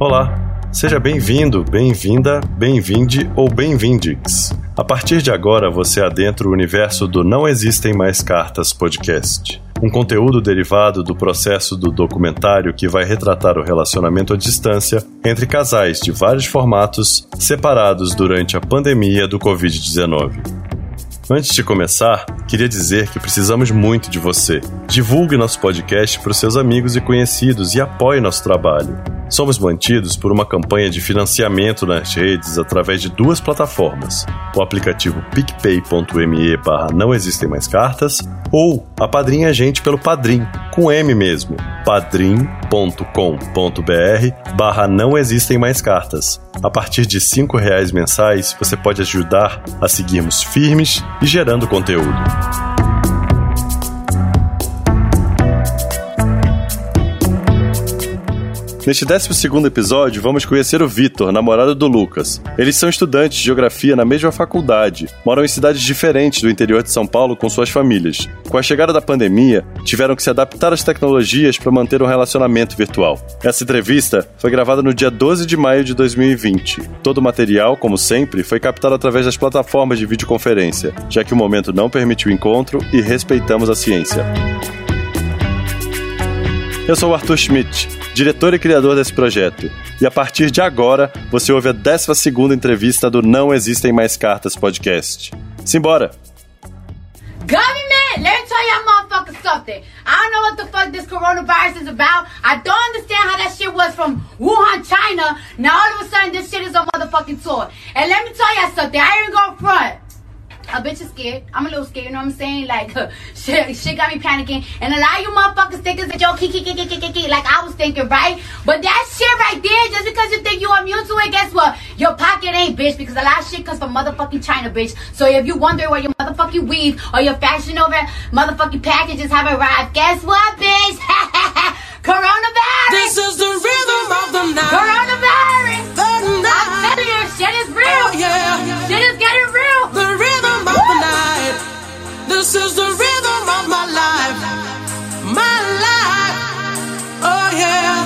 Olá, seja bem-vindo, bem-vinda, bem-vinde ou bem-vindix. A partir de agora você adentra o universo do Não Existem Mais Cartas podcast. Um conteúdo derivado do processo do documentário que vai retratar o relacionamento à distância entre casais de vários formatos separados durante a pandemia do Covid-19. Antes de começar, queria dizer que precisamos muito de você. Divulgue nosso podcast para os seus amigos e conhecidos e apoie nosso trabalho. Somos mantidos por uma campanha de financiamento nas redes através de duas plataformas: o aplicativo picpay.me barra não existem mais cartas ou a Padrinha Gente pelo Padrim, com M mesmo, padrim.com.br barra não existem mais cartas. A partir de R$ reais mensais, você pode ajudar a seguirmos firmes e gerando conteúdo. Neste 12 episódio, vamos conhecer o Vitor, namorado do Lucas. Eles são estudantes de geografia na mesma faculdade, moram em cidades diferentes do interior de São Paulo com suas famílias. Com a chegada da pandemia, tiveram que se adaptar às tecnologias para manter um relacionamento virtual. Essa entrevista foi gravada no dia 12 de maio de 2020. Todo o material, como sempre, foi captado através das plataformas de videoconferência, já que o momento não permitiu encontro e respeitamos a ciência. Eu sou o Arthur Schmidt, diretor e criador desse projeto. E a partir de agora, você ouve a 12 entrevista do Não Existem Mais Cartas podcast. Simbora! Government, let me tell y'all motherfuckers something. I don't know what the fuck this coronavirus is about. I don't understand how that shit was from Wuhan, China. Now all of a sudden this shit is on motherfucking tour. And let me tell y'all something. I ain't gonna front. A bitch is scared. I'm a little scared, you know what I'm saying? Like, shit, shit got me panicking. And a lot of you motherfuckers think it's a joke, kiki, kiki, kiki, kiki, like I was thinking, right? But that shit right there, just because you think you're immune to it, guess what? Your pocket ain't, bitch, because a lot of shit comes from motherfucking China, bitch. So if you wonder where your motherfucking weave or your fashion over motherfucking packages have arrived, guess what, bitch? Coronavirus! This is the rhythm of the night. Coronavirus! The. I'm telling you, shit is real. Oh, yeah. Shit is getting real. The rhythm of the night. This is the rhythm of my life. My life. Oh, yeah.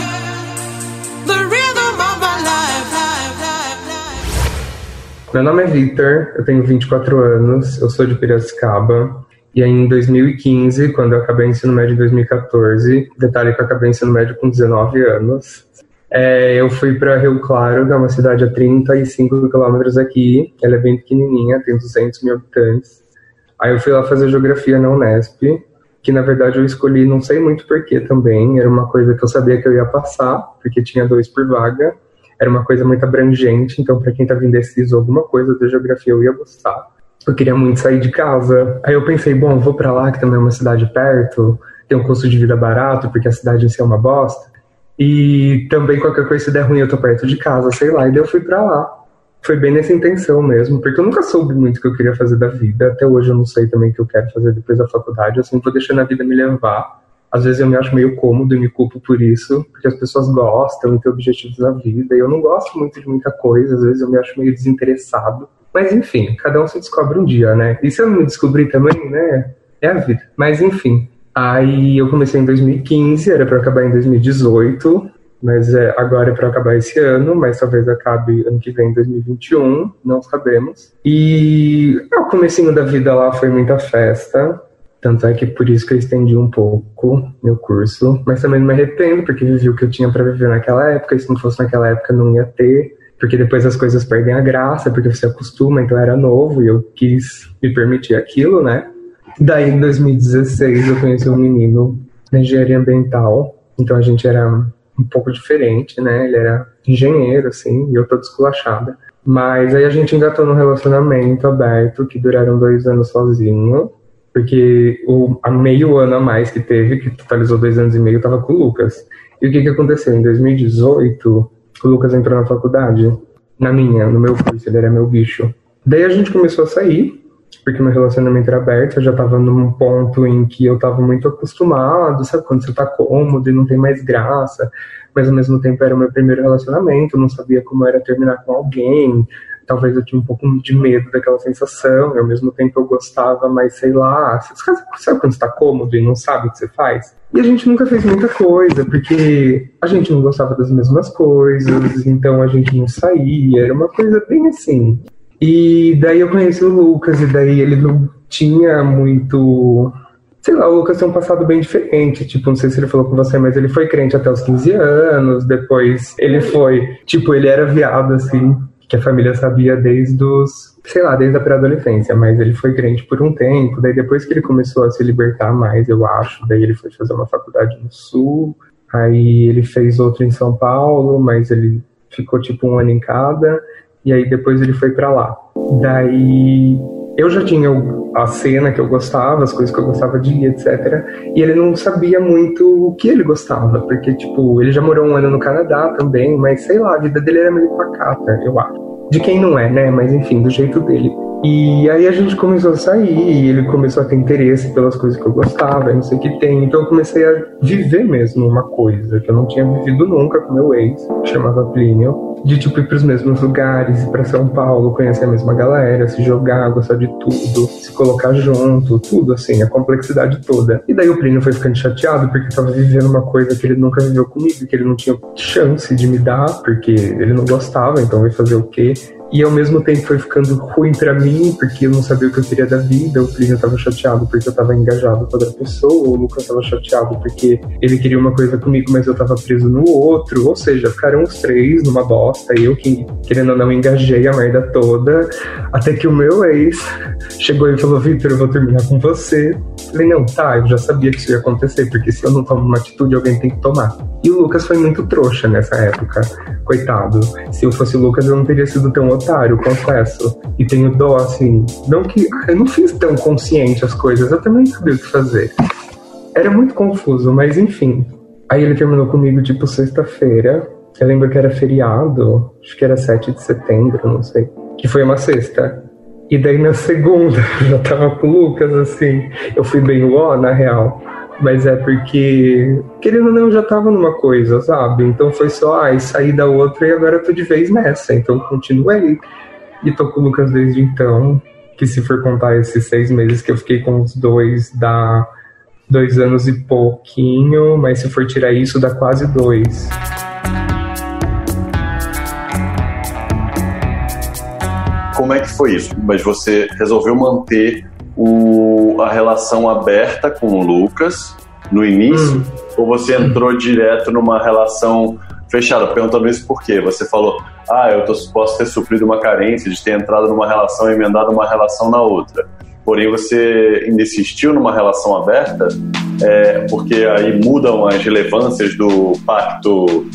The rhythm of my life. life, life, life. Meu nome é Victor, eu tenho 24 anos, eu sou de Piracicaba. E aí, em 2015, quando eu acabei o ensino médio em 2014, detalhe que eu acabei o ensino médio com 19 anos, é, eu fui para Rio Claro, que é uma cidade a 35 quilômetros aqui. Ela é bem pequenininha, tem 200 mil habitantes. Aí eu fui lá fazer geografia na Unesp, que na verdade eu escolhi, não sei muito porquê também, era uma coisa que eu sabia que eu ia passar, porque tinha dois por vaga. Era uma coisa muito abrangente, então para quem estava indeciso alguma coisa da geografia eu ia gostar. Eu queria muito sair de casa. Aí eu pensei, bom, vou para lá, que também é uma cidade perto, tem um custo de vida barato, porque a cidade em si é uma bosta. E também qualquer coisa se der ruim, eu tô perto de casa, sei lá. E daí eu fui para lá. Foi bem nessa intenção mesmo, porque eu nunca soube muito o que eu queria fazer da vida. Até hoje eu não sei também o que eu quero fazer depois da faculdade. Eu sempre vou deixando a vida me levar. Às vezes eu me acho meio cômodo e me culpo por isso, porque as pessoas gostam e têm objetivos na vida. E eu não gosto muito de muita coisa, às vezes eu me acho meio desinteressado. Mas enfim, cada um se descobre um dia, né? E se eu não me descobrir também, né? É a vida. Mas enfim. Aí eu comecei em 2015, era para acabar em 2018, mas é, agora é para acabar esse ano, mas talvez acabe ano que vem, em 2021, não sabemos. E é, o comecinho da vida lá foi muita festa, tanto é que por isso que eu estendi um pouco meu curso, mas também não me arrependo, porque vivi o que eu tinha para viver naquela época, e se não fosse naquela época não ia ter porque depois as coisas perdem a graça, porque você acostuma, então era novo e eu quis me permitir aquilo, né? Daí em 2016 eu conheci um menino na engenharia ambiental, então a gente era um pouco diferente, né? Ele era engenheiro, assim, e eu tô desculachada. Mas aí a gente engatou num relacionamento aberto que duraram dois anos sozinho, porque o a meio ano a mais que teve, que totalizou dois anos e meio, tava com o Lucas. E o que que aconteceu? Em 2018, o Lucas entrou na faculdade, na minha, no meu curso, ele era meu bicho. Daí a gente começou a sair, porque meu relacionamento era aberto, eu já tava num ponto em que eu tava muito acostumado, sabe quando você tá cômodo e não tem mais graça, mas ao mesmo tempo era o meu primeiro relacionamento, eu não sabia como era terminar com alguém, talvez eu tinha um pouco de medo daquela sensação, e ao mesmo tempo eu gostava, mas sei lá, sabe quando você tá cômodo e não sabe o que você faz? E a gente nunca fez muita coisa, porque a gente não gostava das mesmas coisas, então a gente não saía, era uma coisa bem assim. E daí eu conheci o Lucas, e daí ele não tinha muito sei lá, o Lucas tem um passado bem diferente. Tipo, não sei se ele falou com você, mas ele foi crente até os 15 anos. Depois ele foi, tipo, ele era viado, assim, que a família sabia desde os, sei lá, desde a pré-adolescência. Mas ele foi crente por um tempo. Daí depois que ele começou a se libertar mais, eu acho, daí ele foi fazer uma faculdade no Sul. Aí ele fez outra em São Paulo, mas ele ficou tipo um ano em cada. E aí depois ele foi para lá. Daí eu já tinha a cena que eu gostava, as coisas que eu gostava de ir, etc. E ele não sabia muito o que ele gostava, porque, tipo, ele já morou um ano no Canadá também, mas sei lá, a vida dele era meio pacata, eu acho. De quem não é, né? Mas enfim, do jeito dele. E aí a gente começou a sair, e ele começou a ter interesse pelas coisas que eu gostava, não sei o que tem. Então eu comecei a viver mesmo uma coisa que eu não tinha vivido nunca com meu ex, chamava Plínio de tipo ir para os mesmos lugares, ir para São Paulo, conhecer a mesma galera, se jogar, gostar de tudo, se colocar junto, tudo assim, a complexidade toda. E daí o Plínio foi ficando chateado porque estava vivendo uma coisa que ele nunca viveu comigo, que ele não tinha chance de me dar, porque ele não gostava, então vai fazer o quê? E ao mesmo tempo foi ficando ruim para mim, porque eu não sabia o que eu queria da vida. O Plínio tava chateado porque eu tava engajado com outra pessoa. O Lucas tava chateado porque ele queria uma coisa comigo, mas eu tava preso no outro. Ou seja, ficaram os três numa bosta. Eu que, querendo ou não, engajei a merda toda. Até que o meu ex chegou e falou: Victor, eu vou terminar com você. Falei: não, tá, eu já sabia que isso ia acontecer, porque se eu não tomo uma atitude, alguém tem que tomar. E o Lucas foi muito trouxa nessa época. Coitado. Se eu fosse o Lucas, eu não teria sido tão otário, confesso. E tenho dó, assim. Não que. Eu não fiz tão consciente as coisas, eu também sabia o que fazer. Era muito confuso, mas enfim. Aí ele terminou comigo, tipo, sexta-feira. Eu lembro que era feriado, acho que era 7 de setembro, não sei. Que foi uma sexta. E daí na segunda, já tava com o Lucas, assim. Eu fui bem ó, na real. Mas é porque, querendo ou não, eu já tava numa coisa, sabe? Então foi só, ai, sair da outra e agora eu tô de vez nessa. Então continuei. E tô com o Lucas desde então. Que se for contar esses seis meses que eu fiquei com os dois, dá dois anos e pouquinho. Mas se for tirar isso, dá quase dois. Como é que foi isso? Mas você resolveu manter o, a relação aberta com o Lucas no início? Hum. Ou você entrou direto numa relação fechada? Perguntando isso por quê? Você falou, ah, eu tô, posso ter sofrido uma carência de ter entrado numa relação e emendado uma relação na outra. Porém, você ainda insistiu numa relação aberta, é, porque aí mudam as relevâncias do pacto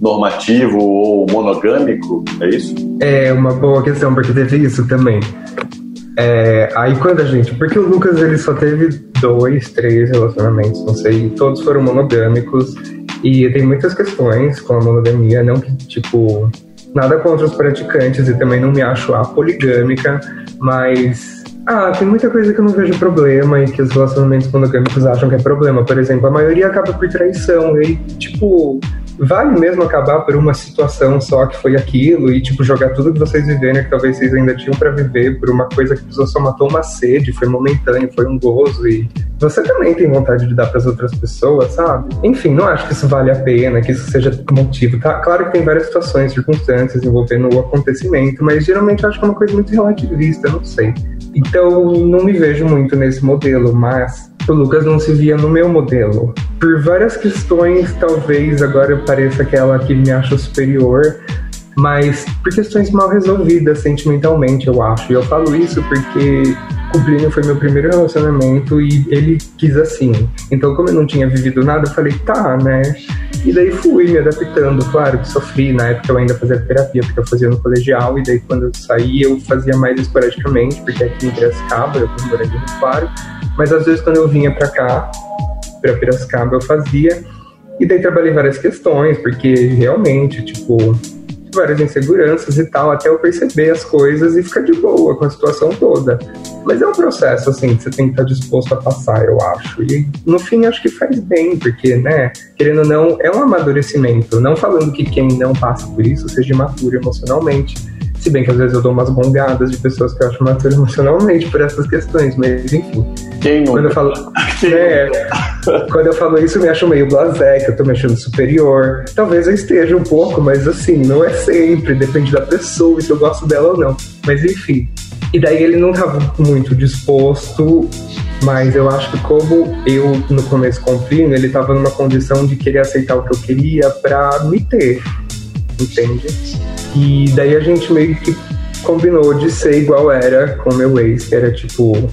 normativo ou monogâmico, é isso? É uma boa questão, porque teve isso também. É, aí quando a gente. Porque o Lucas ele só teve dois, três relacionamentos, não sei, todos foram monogâmicos. E tem muitas questões com a monogamia, não que, tipo, nada contra os praticantes e também não me acho apoligâmica, mas. Ah, tem muita coisa que eu não vejo problema e que os relacionamentos monogâmicos acham que é problema. Por exemplo, a maioria acaba por traição. E, tipo, vale mesmo acabar por uma situação só que foi aquilo e, tipo, jogar tudo que vocês viveram que talvez vocês ainda tinham para viver por uma coisa que só matou uma sede, foi momentâneo, foi um gozo e você também tem vontade de dar para as outras pessoas, sabe? Enfim, não acho que isso vale a pena, que isso seja motivo. Tá? Claro que tem várias situações, circunstâncias envolvendo o acontecimento, mas geralmente acho que é uma coisa muito relativista, não sei. Então, não me vejo muito nesse modelo, mas o Lucas não se via no meu modelo. Por várias questões, talvez agora pareça aquela que me acha superior, mas por questões mal resolvidas sentimentalmente, eu acho. E eu falo isso porque o Plínio foi meu primeiro relacionamento e ele quis assim. Então, como eu não tinha vivido nada, eu falei, tá, né? E daí fui me adaptando. Claro que sofri, na época eu ainda fazia terapia, porque eu fazia no colegial, e daí quando eu saí eu fazia mais esporadicamente, porque aqui em Piracicaba, eu fui morando no Claro. Mas às vezes quando eu vinha para cá, para Piracicaba, eu fazia. E daí trabalhei várias questões, porque realmente, tipo, várias inseguranças e tal, até eu perceber as coisas e ficar de boa com a situação toda. Mas é um processo, assim, que você tem que estar disposto a passar, eu acho. E no fim, acho que faz bem, porque, né, querendo ou não, é um amadurecimento. Não falando que quem não passa por isso seja imaturo emocionalmente Se bem que às vezes eu dou umas gongadas de pessoas que eu acho matura emocionalmente por essas questões, mas enfim. Quem não? Quando eu falo, é, quando eu falo isso, eu me acho meio blasé, que eu tô me achando superior. Talvez eu esteja um pouco, mas assim, não é sempre, depende da pessoa, se eu gosto dela ou não. Mas enfim. E daí ele não tava muito disposto, mas eu acho que como eu no começo compreendo, ele tava numa condição de querer aceitar o que eu queria pra me ter. Entende? E daí a gente meio que combinou de ser igual era com meu ex, que era tipo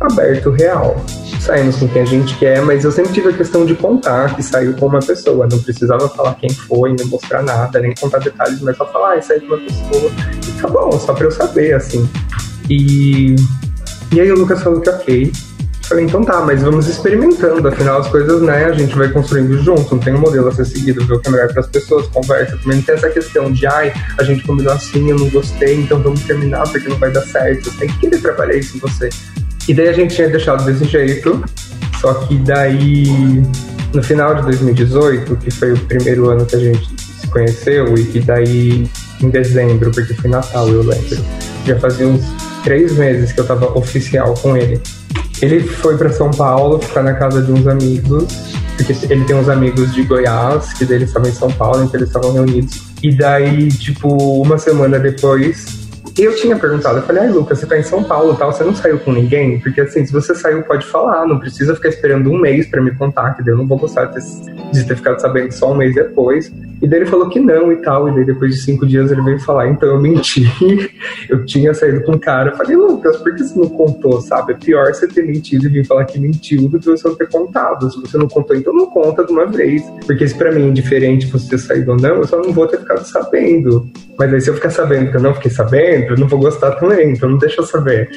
aberto real. Saímos com quem a gente quer, mas eu sempre tive a questão de contar que saiu com uma pessoa. Não precisava falar quem foi, nem mostrar nada, nem contar detalhes, mas só falar, ah, saiu com uma pessoa. E tá bom, só pra eu saber, assim. E, e aí o Lucas falou que ok. Falei, então tá, mas vamos experimentando, afinal as coisas, né, a gente vai construindo junto, não tem um modelo a ser seguido, ver o que é melhor para as pessoas, conversa. Também não tem essa questão de, ai, a gente combinou assim, eu não gostei, então vamos terminar porque não vai dar certo. Tem que querer trabalhar isso em você. E daí a gente tinha deixado desse jeito, só que daí, no final de 2018, que foi o primeiro ano que a gente se conheceu, e que daí, em dezembro, porque foi Natal, eu lembro, já fazia uns três meses que eu tava oficial com ele. Ele foi para São Paulo ficar na casa de uns amigos, porque ele tem uns amigos de Goiás, que deles estavam em São Paulo, então eles estavam reunidos. E daí, tipo, uma semana depois, eu tinha perguntado, eu falei, ai Lucas, você tá em São Paulo tal, você não saiu com ninguém? Porque assim, se você saiu, pode falar, não precisa ficar esperando um mês para me contar, que eu não vou gostar de ter, de ter ficado sabendo só um mês depois. E daí ele falou que não e tal, e daí depois de cinco dias ele veio falar, então eu menti, eu tinha saído com um cara. Eu falei, Lucas, por que você não contou, sabe? É pior você ter mentido e vir falar que mentiu do que você não ter contado. Se você não contou, então não conta de uma vez. Porque se pra mim é indiferente você ter saído ou não, eu só não vou ter ficado sabendo. Mas aí se eu ficar sabendo que eu não fiquei sabendo, eu não vou gostar também, então não deixa eu saber.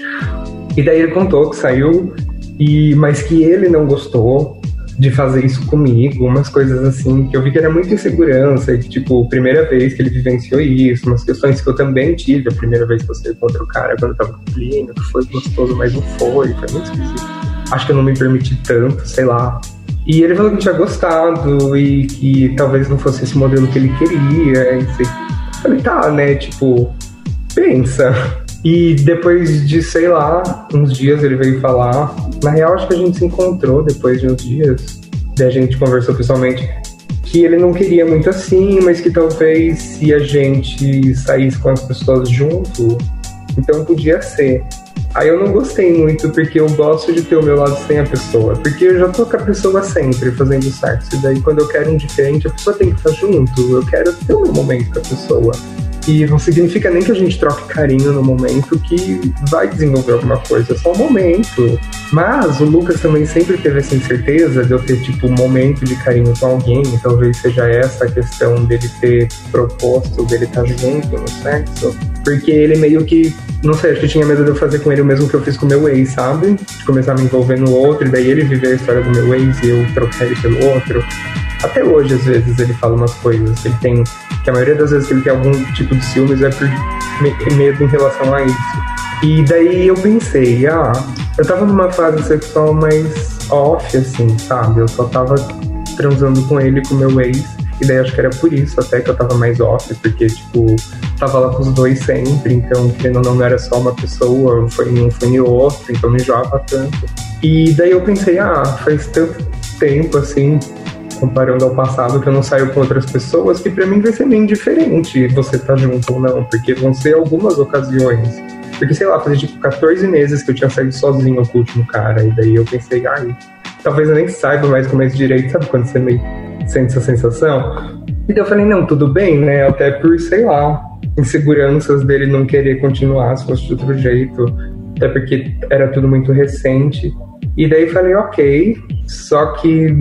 E daí ele contou que saiu, e mas que ele não gostou de fazer isso comigo, umas coisas assim, que eu vi que era muita insegurança, e que, tipo, primeira vez que ele vivenciou isso, umas questões que eu também tive, a primeira vez que eu contra o cara, quando eu tava com o Plínio, que foi gostoso, mas não foi, foi muito esquisito. Acho que eu não me permiti tanto, sei lá. E ele falou que tinha gostado e que talvez não fosse esse modelo que ele queria, e sei. Falei, tá, né, tipo, pensa. E depois de, sei lá, uns dias ele veio falar. Na real, acho que a gente se encontrou depois de uns dias. Daí a gente conversou pessoalmente. Que ele não queria muito assim, mas que talvez se a gente saísse com as pessoas junto, então podia ser. Aí eu não gostei muito, porque eu gosto de ter o meu lado sem a pessoa. Porque eu já tô com a pessoa sempre fazendo sexo. E daí quando eu quero um diferente, a pessoa tem que estar junto. Eu quero ter meu momento com a pessoa. E não significa nem que a gente troque carinho no momento que vai desenvolver alguma coisa, é só um momento. Mas o Lucas também sempre teve essa incerteza de eu ter, tipo, um momento de carinho com alguém, talvez seja essa a questão dele ter proposto, dele estar junto no sexo, porque ele meio que, não sei, acho que tinha medo de eu fazer com ele o mesmo que eu fiz com o meu ex, sabe? De começar a me envolver no outro, e daí ele viver a história do meu ex e eu trocar ele pelo outro. Até hoje, às vezes, ele fala umas coisas. Ele tem. Que a maioria das vezes que ele tem algum tipo de ciúmes é por medo em relação a isso. E daí eu pensei, ah, eu tava numa fase sexual mais off, assim, sabe? Eu só tava transando com ele, com meu ex. E daí acho que era por isso até que eu tava mais off, porque, tipo, tava lá com os dois sempre, então, querendo ou não, não era só uma pessoa, foi um, foi outro, então me enjoava tanto. E daí eu pensei, ah, faz tanto tempo, assim, comparando ao passado, que eu não saio com outras pessoas, que para mim vai ser bem diferente você tá junto ou não, porque vão ser algumas ocasiões. Porque, sei lá, fazia tipo 14 meses que eu tinha saído sozinho com o último cara, e daí eu pensei, ai, talvez eu nem saiba mais como é direito, sabe quando você meio sente essa sensação? E daí eu falei, não, tudo bem, né? Até por, sei lá, inseguranças dele não querer continuar se fosse de outro jeito, até porque era tudo muito recente. E daí falei, ok. Só que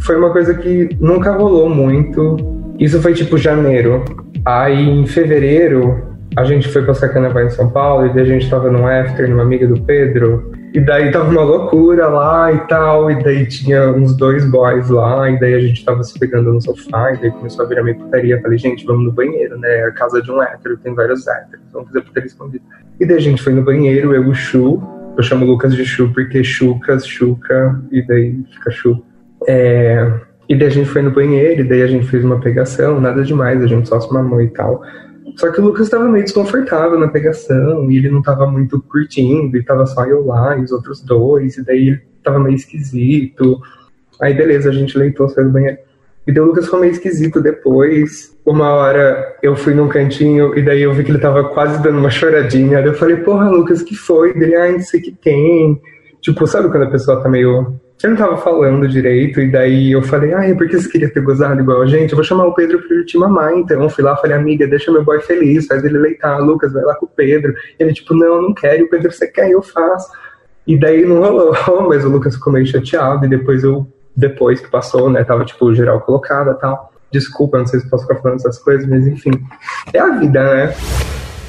foi uma coisa que nunca rolou muito. Isso foi tipo janeiro. Aí em fevereiro a gente foi passar carnaval em São Paulo e daí a gente tava num after numa amiga do Pedro. E daí tava uma loucura lá e tal, e daí tinha uns dois boys lá, e daí a gente tava se pegando no sofá, e daí começou a virar meio putaria. Falei, gente, vamos no banheiro, né? É a casa de um hétero, tem vários héteros, vamos fazer putaria escondida. E daí a gente foi no banheiro, eu o Chu, eu chamo Lucas de Chu porque Chucas, Chuca, e daí fica Chu. É, e daí a gente foi no banheiro, e daí a gente fez uma pegação, nada demais, a gente só se mamou e tal. Só que o Lucas estava meio desconfortável na pegação, e ele não estava muito curtindo, e tava só eu lá e os outros dois, e daí ele tava meio esquisito. Aí beleza, a gente leitou, saiu do banheiro. E o Lucas ficou meio esquisito depois. Uma hora eu fui num cantinho e daí eu vi que ele tava quase dando uma choradinha. Daí eu falei, porra, Lucas, que foi? Dele, ah, não sei o que tem. Tipo, sabe quando a pessoa tá meio. Eu não tava falando direito, e daí eu falei, ah, é porque você queria ter gozado igual a gente? Eu vou chamar o Pedro pra ele te mamar, então. Eu fui lá, falei, amiga, deixa meu boy feliz, faz ele leitar, Lucas, vai lá com o Pedro. E ele, tipo, não, não quero, e o Pedro, você quer, eu faço. E daí não rolou, mas o Lucas ficou meio chateado, e depois eu depois que passou, né? Tava, tipo, geral colocada e tal. Desculpa, não sei se posso ficar falando essas coisas, mas enfim. É a vida, né?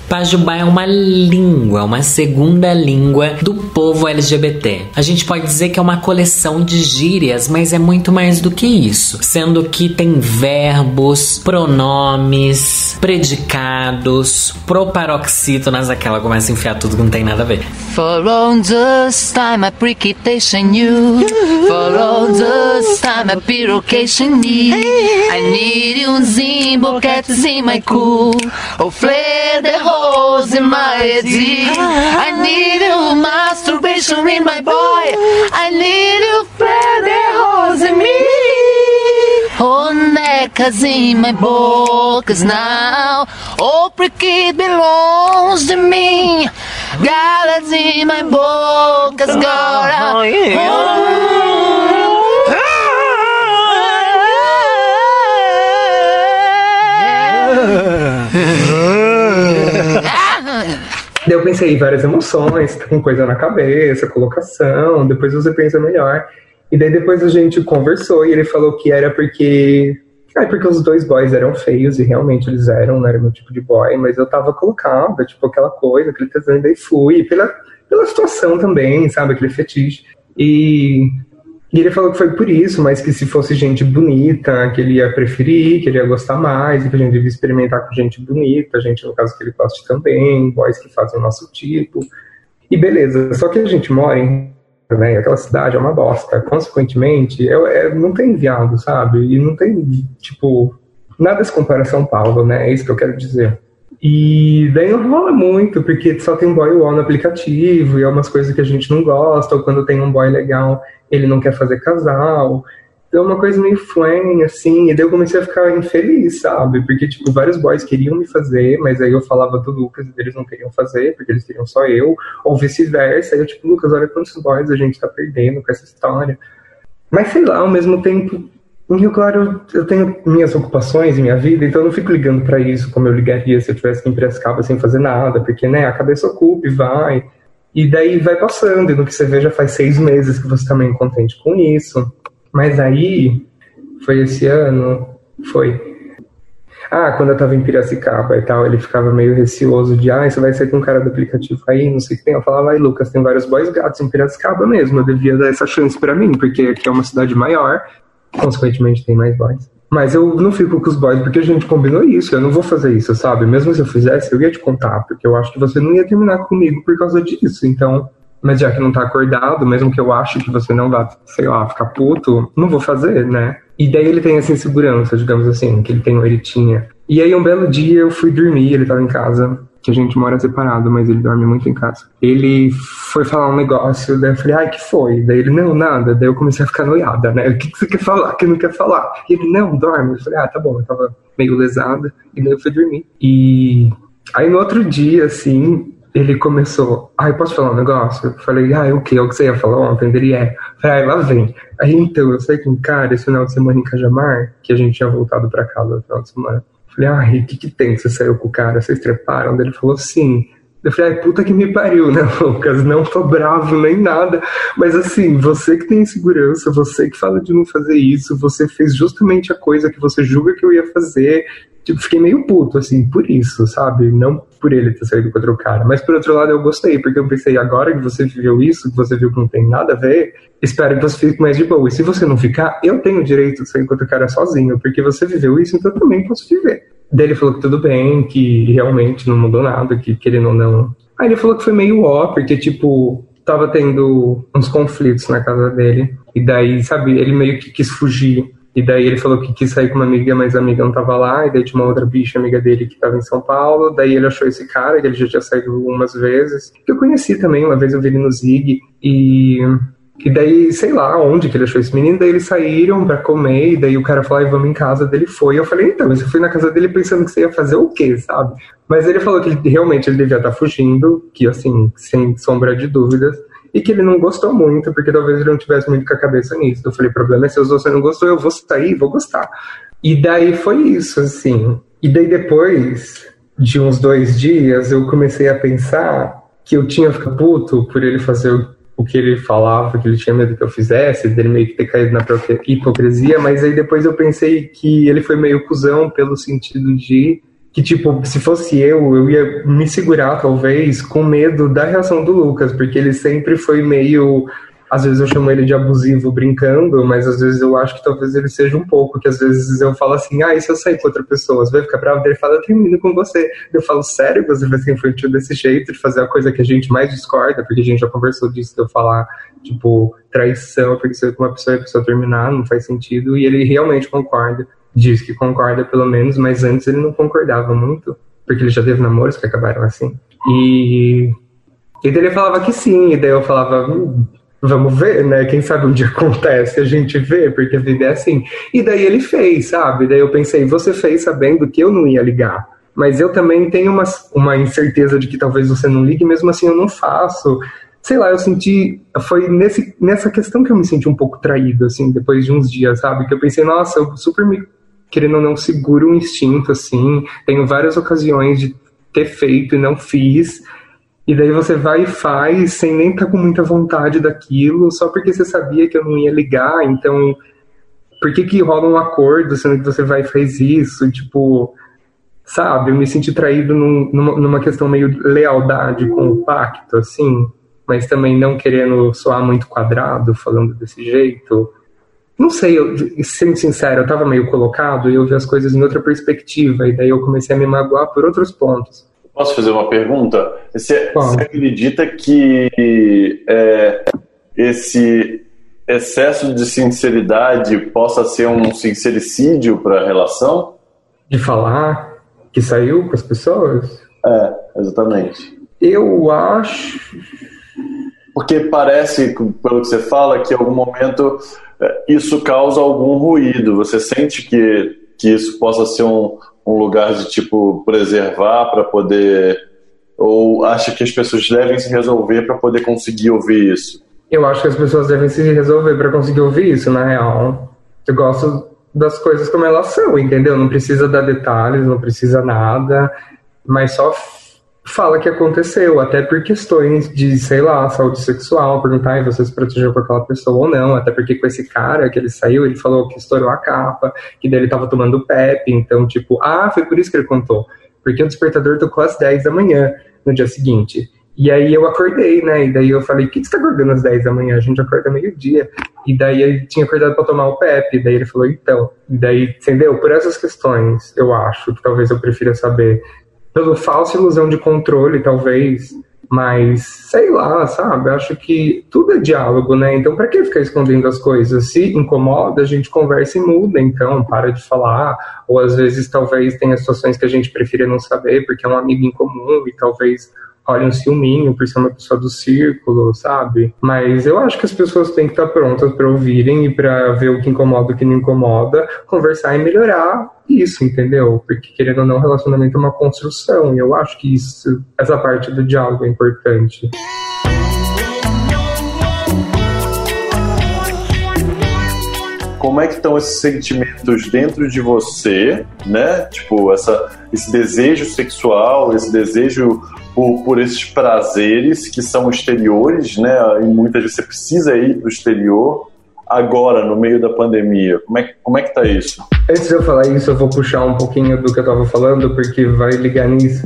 Pajubá é uma língua, uma segunda língua do povo LGBT. A gente pode dizer que é uma coleção de gírias, mas é muito mais do que isso, sendo que tem verbos, pronomes, predicados, proparoxítonas, aquela começa a enfiar tudo que não tem nada a ver. For all this time I prequitation you For all this time I pirocation me I need you zimbo cats in my cool Oh flare the holes in my head I need you masturbation in my boy. I need flare the holes in me. Oh necas in my bocas now. Oh prickit belongs to me. Galas in my bocas agora Daí eu pensei várias emoções, com coisa na cabeça, colocação, depois você pensa melhor. E daí depois a gente conversou e ele falou que era porque. Ah, porque os dois boys eram feios e realmente eles eram, não era meu tipo de boy, mas eu tava colocada, tipo, aquela coisa, aquele tesão, e daí fui, pela, pela situação também, sabe, aquele fetiche. E, e ele falou que foi por isso, mas que se fosse gente bonita, que ele ia preferir, que ele ia gostar mais, que a gente devia experimentar com gente bonita, gente, no caso, que ele goste também, boys que fazem o nosso tipo. E beleza, só que a gente mora em né? Aquela cidade é uma bosta. Consequentemente, eu, é, não tem viado, sabe? E não tem, tipo, nada se compara a São Paulo, né? É isso que eu quero dizer. E daí não rola muito, porque só tem boy wall no aplicativo, e é umas coisas que a gente não gosta, ou quando tem um boy legal, ele não quer fazer casal. Então, uma coisa meio flan, assim, e daí eu comecei a ficar infeliz, sabe? Porque, tipo, vários boys queriam me fazer, mas aí eu falava do Lucas e eles não queriam fazer, porque eles queriam só eu, ou vice-versa. Aí eu, tipo, Lucas, olha quantos boys a gente tá perdendo com essa história. Mas, sei lá, ao mesmo tempo, em Rio Claro eu, tenho minhas ocupações em minha vida, então eu não fico ligando para isso como eu ligaria se eu tivesse que em Piracicaba sem fazer nada, porque, né, a cabeça ocupa e vai. E daí vai passando, e no que você vê já faz seis meses que você tá meio contente com isso. Mas aí, foi esse ano, foi. Ah, quando eu tava em Piracicaba e tal, ele ficava meio receoso de, ah, você vai ser com um cara do aplicativo aí, não sei o que tem. Eu falava, vai, Lucas, tem vários boys gatos em Piracicaba mesmo, eu devia dar essa chance para mim, porque aqui é uma cidade maior, consequentemente tem mais boys. Mas eu não fico com os boys porque a gente combinou isso, eu não vou fazer isso, sabe? Mesmo se eu fizesse, eu ia te contar, porque eu acho que você não ia terminar comigo por causa disso, então mas já que não tá acordado, mesmo que eu ache que você não vá, sei lá, ficar puto, não vou fazer, né? E daí ele tem essa insegurança, digamos assim, que ele tem, ele tinha. E aí um belo dia eu fui dormir, ele tava em casa, que a gente mora separado, mas ele dorme muito em casa. Ele foi falar um negócio, daí eu falei, ai, que foi? Daí ele, não, nada. Daí eu comecei a ficar noiada, né? O que, que você quer falar? que não quer falar? E ele, não, dorme. Eu falei, ah, tá bom. Eu tava meio lesada, e daí eu fui dormir. E aí no outro dia, assim, ele começou, eu posso falar um negócio? Eu falei, ah, o que? É o que você ia falar ontem? Ele é. Falei, ah, lá vem. Aí então, eu saí com um cara esse final de semana em Cajamar, que a gente tinha voltado pra casa no final de semana. Falei, ah, o que que tem você saiu com o cara? Vocês treparam? Ele falou, sim. Eu falei, ai, puta que me pariu, né, Lucas? Não tô bravo nem nada. Mas assim, você que tem insegurança, você que fala de não fazer isso, você fez justamente a coisa que você julga que eu ia fazer. Tipo, fiquei meio puto, assim, por isso, sabe? Não por ele ter saído com outro cara. Mas por outro lado, eu gostei, porque eu pensei, agora que você viveu isso, que você viu que não tem nada a ver, espero que você fique mais de boa. E se você não ficar, eu tenho o direito de sair com outro cara sozinho, porque você viveu isso, então eu também posso viver. Daí ele falou que tudo bem, que realmente não mudou nada, que querendo ou não. Aí ele falou que foi meio ó, porque, tipo, tava tendo uns conflitos na casa dele. E daí, sabe, ele meio que quis fugir E daí ele falou que quis sair com uma amiga, mas a amiga não tava lá. E daí tinha uma outra bicha amiga dele que tava em São Paulo. Daí ele achou esse cara, que ele já tinha saído algumas vezes. Que eu conheci também, uma vez eu vi ele no Zig. E e daí, sei lá onde que ele achou esse menino, daí eles saíram pra comer, e daí o cara falou, vamos em casa dele foi. Eu falei, então, você foi na casa dele pensando que você ia fazer o quê, sabe? Mas ele falou que ele, realmente ele devia estar fugindo, que assim, sem sombra de dúvidas, e que ele não gostou muito, porque talvez ele não tivesse muito com a cabeça nisso. Eu falei, problema é se você não gostou, eu vou sair, vou gostar. E daí foi isso, assim. E daí depois de uns dois dias, eu comecei a pensar que eu tinha ficado puto por ele fazer o o que ele falava, que ele tinha medo que eu fizesse, dele meio que ter caído na hipocrisia, mas aí depois eu pensei que ele foi meio cuzão pelo sentido de que, tipo, se fosse eu, eu ia me segurar, talvez, com medo da reação do Lucas, porque ele sempre foi meio às vezes eu chamo ele de abusivo brincando, mas às vezes eu acho que talvez ele seja um pouco, que às vezes eu falo assim, ah, e se eu sair com outra pessoa? Você vai ficar bravo? Ele fala, eu termino com você. Eu falo, sério, você vai ser infantil desse jeito, de fazer a coisa que a gente mais discorda, porque a gente já conversou disso, de eu falar, tipo, traição, porque com uma pessoa e a pessoa terminar, não faz sentido, e ele realmente concorda, diz que concorda pelo menos, mas antes ele não concordava muito, porque ele já teve namoros que acabaram assim. E e daí ele falava que sim, e daí eu falava, hum, vamos ver, né? Quem sabe um dia acontece, a gente vê, porque a vida é assim. E daí ele fez, sabe? Daí eu pensei, você fez sabendo que eu não ia ligar. Mas eu também tenho uma, uma incerteza de que talvez você não ligue, mesmo assim eu não faço. Sei lá, eu senti. Foi nesse, nessa questão que eu me senti um pouco traído, assim, depois de uns dias, sabe? Que eu pensei, nossa, eu super me. Querendo ou não, seguro um instinto, assim. Tenho várias ocasiões de ter feito e não fiz. E daí você vai e faz sem nem estar tá com muita vontade daquilo, só porque você sabia que eu não ia ligar, então por que que rola um acordo sendo que você vai e faz isso? Tipo, sabe, eu me senti traído num, numa, numa questão meio lealdade com o pacto, assim, mas também não querendo soar muito quadrado, falando desse jeito. Não sei, eu, sendo sincero, eu tava meio colocado e eu vi as coisas em outra perspectiva, e daí eu comecei a me magoar por outros pontos. Posso fazer uma pergunta? Você, você acredita que é, esse excesso de sinceridade possa ser um sincericídio para a relação? De falar que saiu com as pessoas? É, exatamente. Eu acho. Porque parece, pelo que você fala, que em algum momento isso causa algum ruído. Você sente que, que isso possa ser um, um lugar de tipo preservar para poder ou acha que as pessoas devem se resolver para poder conseguir ouvir isso? Eu acho que as pessoas devem se resolver para conseguir ouvir isso, na real. Eu gosto das coisas como elas são, entendeu? Não precisa dar detalhes, não precisa nada, mas só fala que aconteceu, até por questões de, sei lá, saúde sexual, perguntar se você se protegeu com aquela pessoa ou não, até porque com esse cara que ele saiu, ele falou que estourou a capa, que dele tava tomando PEP, então, tipo, ah, foi por isso que ele contou. Porque o despertador tocou às 10 da manhã no dia seguinte. E aí eu acordei, né? E daí eu falei, o que, que você tá acordando às 10 da manhã? A gente acorda meio-dia. E daí ele tinha acordado para tomar o PEP. E daí ele falou, então. E daí, entendeu? Por essas questões, eu acho que talvez eu prefira saber pelo falsa ilusão de controle, talvez. Mas, sei lá, sabe? Acho que tudo é diálogo, né? Então, para que ficar escondendo as coisas? Se incomoda, a gente conversa e muda, então, para de falar. Ou às vezes, talvez, tenha situações que a gente prefira não saber, porque é um amigo em comum e talvez olha um ciúminho por ser uma pessoa do círculo, sabe? Mas eu acho que as pessoas têm que estar prontas para ouvirem e para ver o que incomoda o que não incomoda, conversar e melhorar isso, entendeu? Porque querendo ou não, relacionamento é uma construção, e eu acho que isso, essa parte do diálogo é importante. Como é que estão esses sentimentos dentro de você, né? Tipo, essa, esse desejo sexual, esse desejo por, por esses prazeres que são exteriores, né? E muitas vezes você precisa ir para o exterior. Agora, no meio da pandemia, como é, como é que tá isso? Antes de eu falar isso, eu vou puxar um pouquinho do que eu estava falando, porque vai ligar nisso.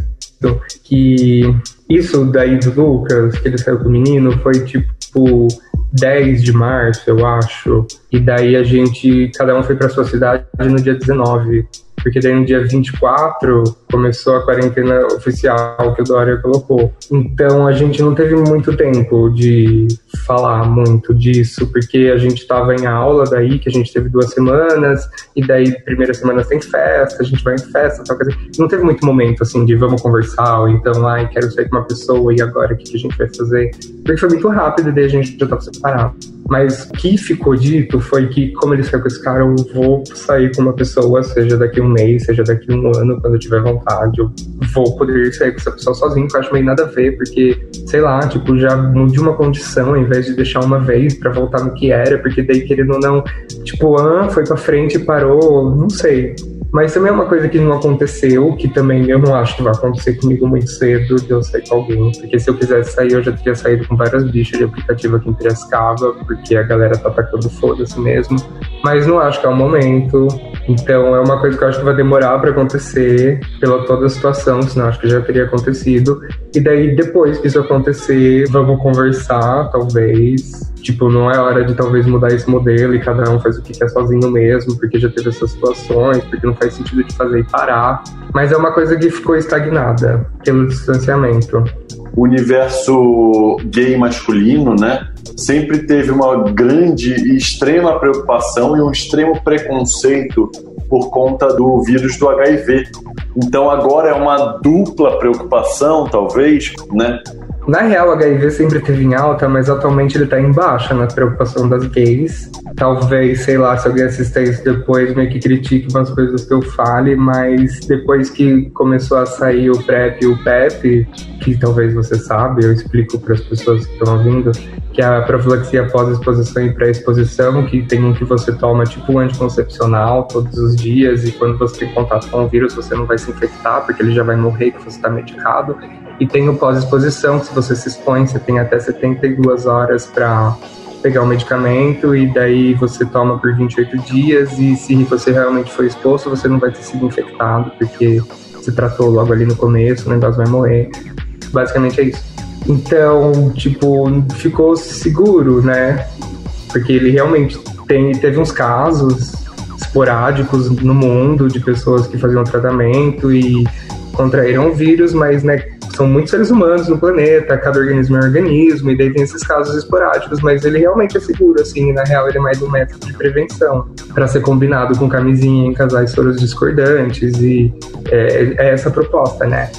Que isso daí do Lucas, que ele saiu com o menino, foi tipo 10 de março, eu acho. E daí a gente, cada um foi para sua cidade no dia 19 porque daí no dia 24 começou a quarentena oficial que o Dória colocou. Então a gente não teve muito tempo de falar muito disso, porque a gente estava em aula daí, que a gente teve duas semanas, e daí primeira semana tem festa, a gente vai em festa, tal, coisa. Não teve muito momento assim de vamos conversar, ou então, ai, quero sair com uma pessoa e agora o que, que a gente vai fazer? Porque foi muito rápido e daí a gente já estava separado. Mas o que ficou dito foi que, como ele saiu com esse cara, eu vou sair com uma pessoa, seja daqui um mês, seja daqui um ano, quando eu tiver vontade. Eu vou poder sair com essa pessoa sozinho, que eu acho meio nada a ver, porque, sei lá, tipo, já mude uma condição, ao invés de deixar uma vez para voltar no que era, porque daí querendo ou não, tipo, ah, foi pra frente e parou, não sei. Mas também é uma coisa que não aconteceu, que também eu não acho que vai acontecer comigo muito cedo de eu sair com alguém. Porque se eu quisesse sair, eu já teria saído com várias bichas de aplicativo aqui em Piracicaba, porque a galera tá atacando foda-se mesmo. Mas não acho que é o momento. Então é uma coisa que eu acho que vai demorar para acontecer, pela toda a situação, senão acho que já teria acontecido. E daí, depois que isso acontecer, vamos conversar, talvez, Tipo, não é hora de talvez mudar esse modelo e cada um faz o que quer sozinho mesmo, porque já teve essas situações, porque não faz sentido de fazer e parar. Mas é uma coisa que ficou estagnada pelo distanciamento. O universo gay masculino, né? Sempre teve uma grande e extrema preocupação e um extremo preconceito por conta do vírus do HIV. Então agora é uma dupla preocupação, talvez, né? Na real, o HIV sempre teve em alta, mas atualmente ele tá em baixa na preocupação das gays. Talvez, sei lá, se alguém assistir isso depois, meio que critique umas coisas que eu fale, mas depois que começou a sair o PrEP e o PEP, que talvez você sabe, eu explico para as pessoas que estão ouvindo, que é a profilaxia pós-exposição e pré-exposição, que tem um que você toma tipo um anticoncepcional todos os dias, e quando você tem contato com o vírus, você não vai se infectar, porque ele já vai morrer, que você está medicado. E tem o pós-exposição, que se você se expõe, você tem até 72 horas para pegar o medicamento e daí você toma por 28 dias e se você realmente foi exposto, você não vai ter sido infectado porque se tratou logo ali no começo, o negócio vai morrer. Basicamente é isso. Então, tipo, ficou seguro, né? Porque ele realmente tem, teve uns casos esporádicos no mundo de pessoas que faziam tratamento e contraíram o vírus, mas né, são muitos seres humanos no planeta, cada organismo é um organismo, e daí tem esses casos esporádicos, mas ele realmente é seguro, assim, na real ele é mais um método de prevenção, para ser combinado com camisinha em casais soros discordantes, e é, é essa a proposta, né?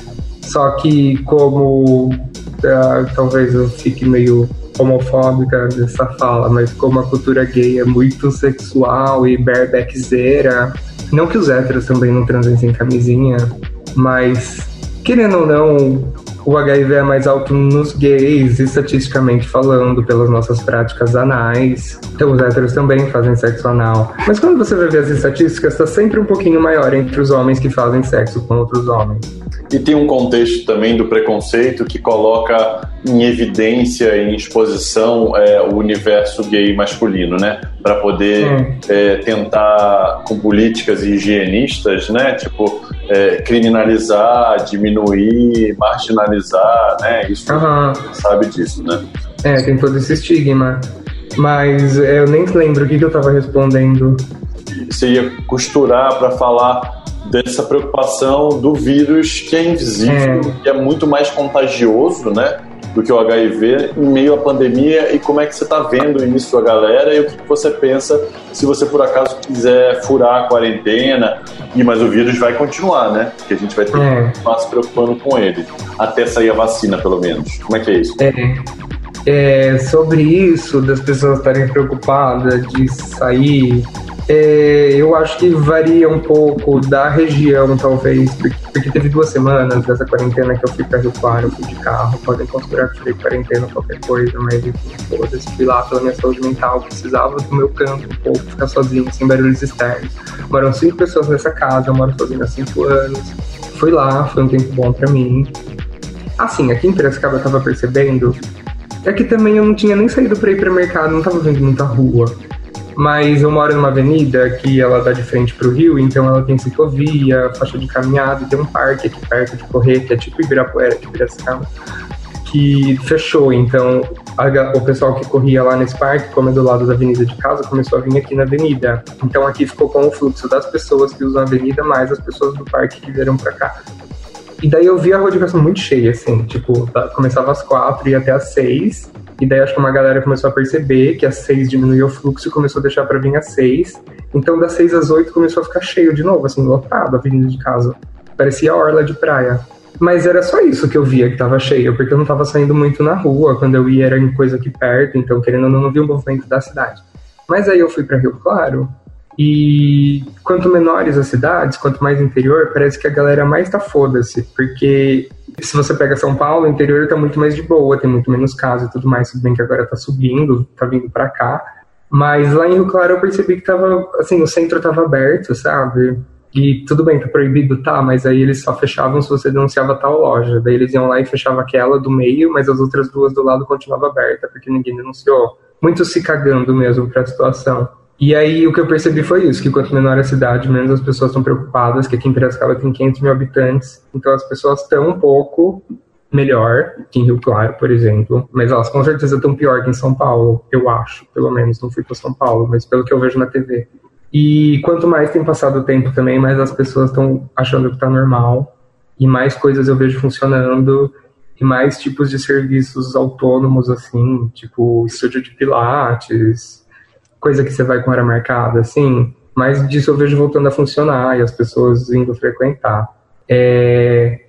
Só que como uh, talvez eu fique meio homofóbica dessa fala, mas como a cultura gay é muito sexual e barebackzeira, não que os héteros também não transem sem camisinha, mas querendo ou não, o HIV é mais alto nos gays, estatisticamente falando, pelas nossas práticas anais. Então, os héteros também fazem sexo anal. Mas quando você vai ver as estatísticas, está sempre um pouquinho maior entre os homens que fazem sexo com outros homens. E tem um contexto também do preconceito que coloca em evidência, em exposição, é, o universo gay masculino, né? Para poder é, tentar, com políticas higienistas, né? Tipo, é, criminalizar, diminuir, marginalizar, né? Isso uhum. sabe disso, né? É, tem todo esse estigma. Mas eu nem lembro o que, que eu estava respondendo. Você ia costurar para falar dessa preocupação do vírus que é invisível, é. que é muito mais contagioso, né? Do que o HIV em meio à pandemia e como é que você está vendo isso a galera e o que você pensa se você por acaso quiser furar a quarentena e mas o vírus vai continuar, né? Porque a gente vai ter é. que continuar se preocupando com ele até sair a vacina, pelo menos. Como é que é isso? É. É, sobre isso, das pessoas estarem preocupadas de sair é, eu acho que varia um pouco da região, talvez, porque, teve duas semanas dessa quarentena que eu fui para Rio Claro, fui de carro, podem considerar que foi quarentena qualquer coisa, mas enfim, foda-se, fui lá pela minha saúde mental, precisava do meu canto um pouco, ficar sozinho, sem barulhos externos. Moram cinco pessoas nessa casa, eu moro sozinho há cinco anos. Fui lá, foi um tempo bom para mim. Assim, aqui em Piracicaba eu tava percebendo é que também eu não tinha nem saído para ir para mercado, não tava vendo muita rua mas eu moro numa avenida que ela dá de frente para o rio, então ela tem ciclovia, faixa de caminhada, tem um parque aqui perto de correr, que é tipo Ibirapuera, de Piracicaba, que fechou. Então, a, o pessoal que corria lá nesse parque, como é do lado da avenida de casa, começou a vir aqui na avenida. Então aqui ficou com o fluxo das pessoas que usam a avenida, mais as pessoas do parque que vieram para cá. E daí eu vi a rua de muito cheia, assim, tipo, tá, começava às quatro e até às seis. E daí acho que uma galera começou a perceber que às seis diminuiu o fluxo e começou a deixar para vir às seis. Então das seis às oito começou a ficar cheio de novo, assim, lotado a avenida de casa. Parecia orla de praia. Mas era só isso que eu via que tava cheio, porque eu não tava saindo muito na rua. Quando eu ia era em coisa aqui perto, então querendo ou não, não vi o movimento da cidade. Mas aí eu fui para Rio Claro e quanto menores as cidades, quanto mais interior, parece que a galera mais tá foda-se, porque se você pega São Paulo, o interior tá muito mais de boa, tem muito menos casos e tudo mais, tudo bem que agora tá subindo, tá vindo para cá. Mas lá em Rio Claro eu percebi que tava, assim, o centro tava aberto, sabe? E tudo bem, tá proibido, tá, mas aí eles só fechavam se você denunciava tal loja. Daí eles iam lá e fechavam aquela do meio, mas as outras duas do lado continuavam aberta, porque ninguém denunciou. Muito se cagando mesmo pra situação. E aí o que eu percebi foi isso, que quanto menor a cidade, menos as pessoas estão preocupadas, que aqui em Piracicaba tem 500 mil habitantes, então as pessoas estão um pouco melhor que em Rio Claro, por exemplo, mas elas com certeza estão pior que em São Paulo, eu acho, pelo menos, não fui para São Paulo, mas pelo que eu vejo na TV. E quanto mais tem passado o tempo também, mais as pessoas estão achando que está normal, e mais coisas eu vejo funcionando, e mais tipos de serviços autônomos, assim, tipo estúdio de pilates, coisa que você vai com hora marcada, assim, mais disso eu vejo voltando a funcionar e as pessoas indo frequentar. É,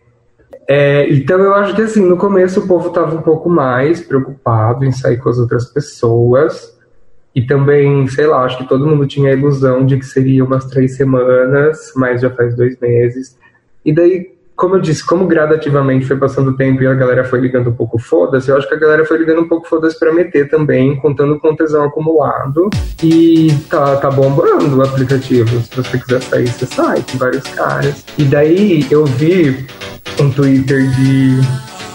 é, então eu acho que assim, no começo o povo estava um pouco mais preocupado em sair com as outras pessoas, e também, sei lá, acho que todo mundo tinha a ilusão de que seria umas três semanas, mas já faz dois meses. E daí, como eu disse, como gradativamente foi passando o tempo e a galera foi ligando um pouco foda-se, eu acho que a galera foi ligando um pouco foda-se pra meter também, contando com tesão acumulado. E tá, tá bombando o aplicativo. Se você quiser sair, você sai, tem vários caras. E daí eu vi um Twitter de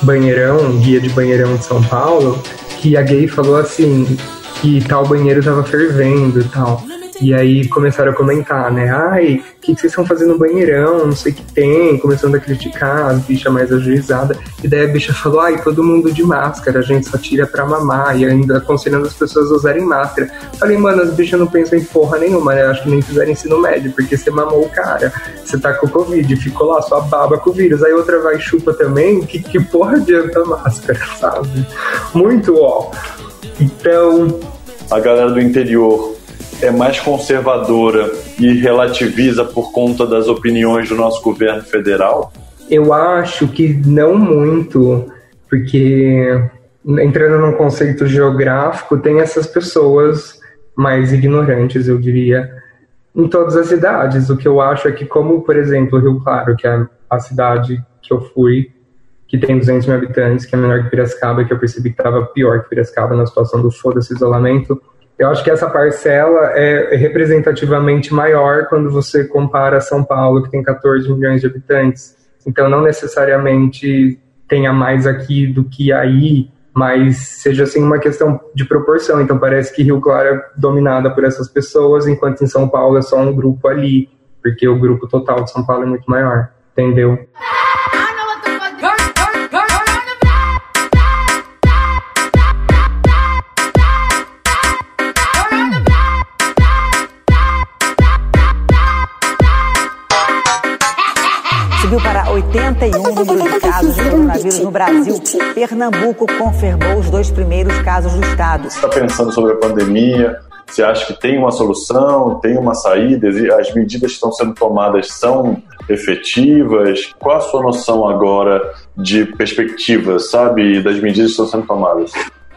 banheirão, guia de banheirão de São Paulo, que a gay falou assim: que tal banheiro tava fervendo e tal. E aí começaram a comentar, né? Ai, o que, que, vocês estão fazendo no banheirão? Não sei o que tem. Começando a criticar as bichas mais ajuizadas. E daí a bicha falou: ai, todo mundo de máscara, a gente só tira pra mamar. E ainda aconselhando as pessoas a usarem máscara. Falei, mano, as bichas não pensam em porra nenhuma, né? Acho que nem fizeram ensino médio, porque você mamou o cara. Você tá com Covid, ficou lá, sua baba com o vírus. Aí outra vai e chupa também. Que, que porra adianta máscara, sabe? Muito ó. Então. A galera do interior é mais conservadora e relativiza por conta das opiniões do nosso governo federal? Eu acho que não muito, porque entrando num conceito geográfico, tem essas pessoas mais ignorantes, eu diria, em todas as cidades. O que eu acho é que, como, por exemplo, Rio Claro, que é a cidade que eu fui, que tem 200 mil habitantes, que é menor que Piracicaba, que eu percebi que estava pior que Piracicaba na situação do foda-se isolamento. Eu acho que essa parcela é representativamente maior quando você compara São Paulo, que tem 14 milhões de habitantes. Então, não necessariamente tenha mais aqui do que aí, mas seja assim uma questão de proporção. Então, parece que Rio Claro é dominada por essas pessoas, enquanto em São Paulo é só um grupo ali, porque o grupo total de São Paulo é muito maior. Entendeu? Subiu para 81 o número de casos de coronavírus no Brasil. Pernambuco confirmou os dois primeiros casos do estado. Você está pensando sobre a pandemia? Você acha que tem uma solução, tem uma saída? As medidas que estão sendo tomadas são efetivas? Qual a sua noção agora de perspectiva, sabe, das medidas que estão sendo tomadas?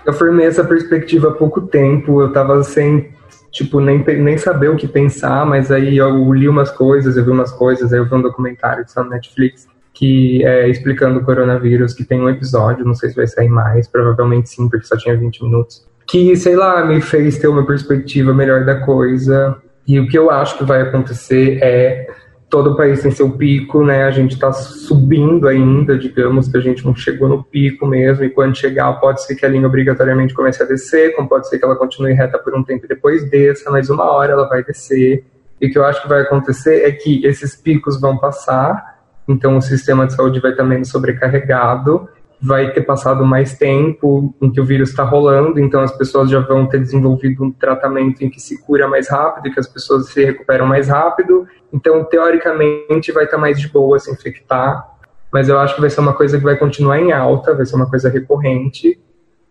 Eu formei essa perspectiva há pouco tempo, eu estava sem tipo, nem, nem saber o que pensar, mas aí eu li umas coisas, eu vi umas coisas, aí eu vi um documentário que está no Netflix que é explicando o coronavírus, que tem um episódio, não sei se vai sair mais, provavelmente sim, porque só tinha 20 minutos, que, sei lá, me fez ter uma perspectiva melhor da coisa. E o que eu acho que vai acontecer é todo o país tem seu pico, né? A gente está subindo ainda, digamos que a gente não chegou no pico mesmo, e quando chegar, pode ser que a linha obrigatoriamente comece a descer, como pode ser que ela continue reta por um tempo e depois desça, mas uma hora ela vai descer. E o que eu acho que vai acontecer é que esses picos vão passar, então o sistema de saúde vai estar menos sobrecarregado, vai ter passado mais tempo em que o vírus está rolando, então as pessoas já vão ter desenvolvido um tratamento em que se cura mais rápido, que as pessoas se recuperam mais rápido. Então, teoricamente, vai estar tá mais de boa se infectar, mas eu acho que vai ser uma coisa que vai continuar em alta, vai ser uma coisa recorrente,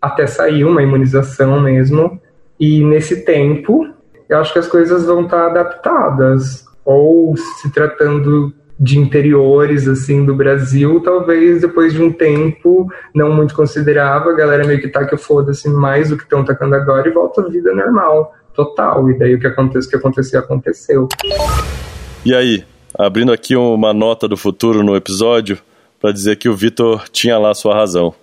até sair uma imunização mesmo. E nesse tempo, eu acho que as coisas vão estar tá adaptadas, ou se tratando de interiores assim do Brasil, talvez depois de um tempo não muito considerável, a galera meio que tá que foda-se mais do que estão tacando agora e volta à vida normal, total. E daí o que acontece, o que aconteceu, aconteceu. E aí, abrindo aqui uma nota do futuro no episódio para dizer que o Vitor tinha lá sua razão.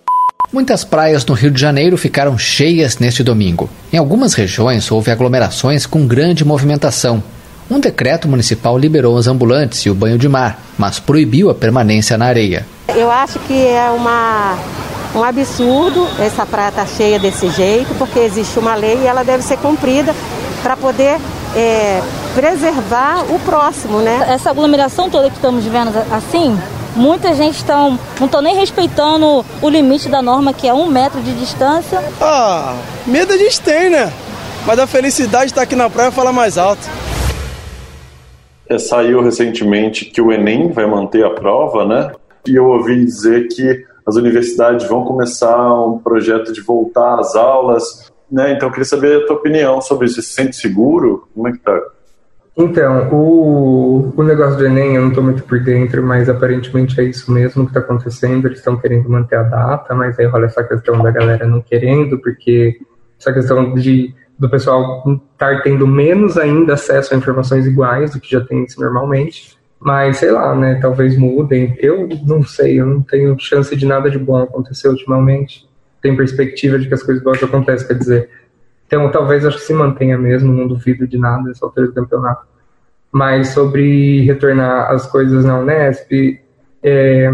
Muitas praias no Rio de Janeiro ficaram cheias neste domingo. Em algumas regiões houve aglomerações com grande movimentação, um decreto municipal liberou os ambulantes e o banho de mar, mas proibiu a permanência na areia. Eu acho que é uma, um absurdo essa praia estar tá cheia desse jeito, porque existe uma lei e ela deve ser cumprida para poder é, preservar o próximo, né? Essa aglomeração toda que estamos vendo assim, muita gente estão não estão nem respeitando o limite da norma que é um metro de distância. Ah, medo a gente tem, né? Mas a felicidade de estar aqui na praia fala mais alto. É, saiu recentemente que o Enem vai manter a prova, né? E eu ouvi dizer que as universidades vão começar um projeto de voltar às aulas, né? Então eu queria saber a tua opinião sobre isso. Você se sente seguro? Como é que tá? Então, o, o negócio do Enem, eu não estou muito por dentro, mas aparentemente é isso mesmo que está acontecendo. Eles estão querendo manter a data, mas aí rola essa questão da galera não querendo, porque essa questão de do pessoal estar tendo menos ainda acesso a informações iguais do que já tem normalmente. Mas sei lá, né? Talvez mudem. Eu não sei, eu não tenho chance de nada de bom acontecer ultimamente. Tem perspectiva de que as coisas boas acontecem, quer dizer. Então talvez acho que se mantenha mesmo, não duvido de nada nessa altura do campeonato. Mas sobre retornar as coisas na Unesp, é,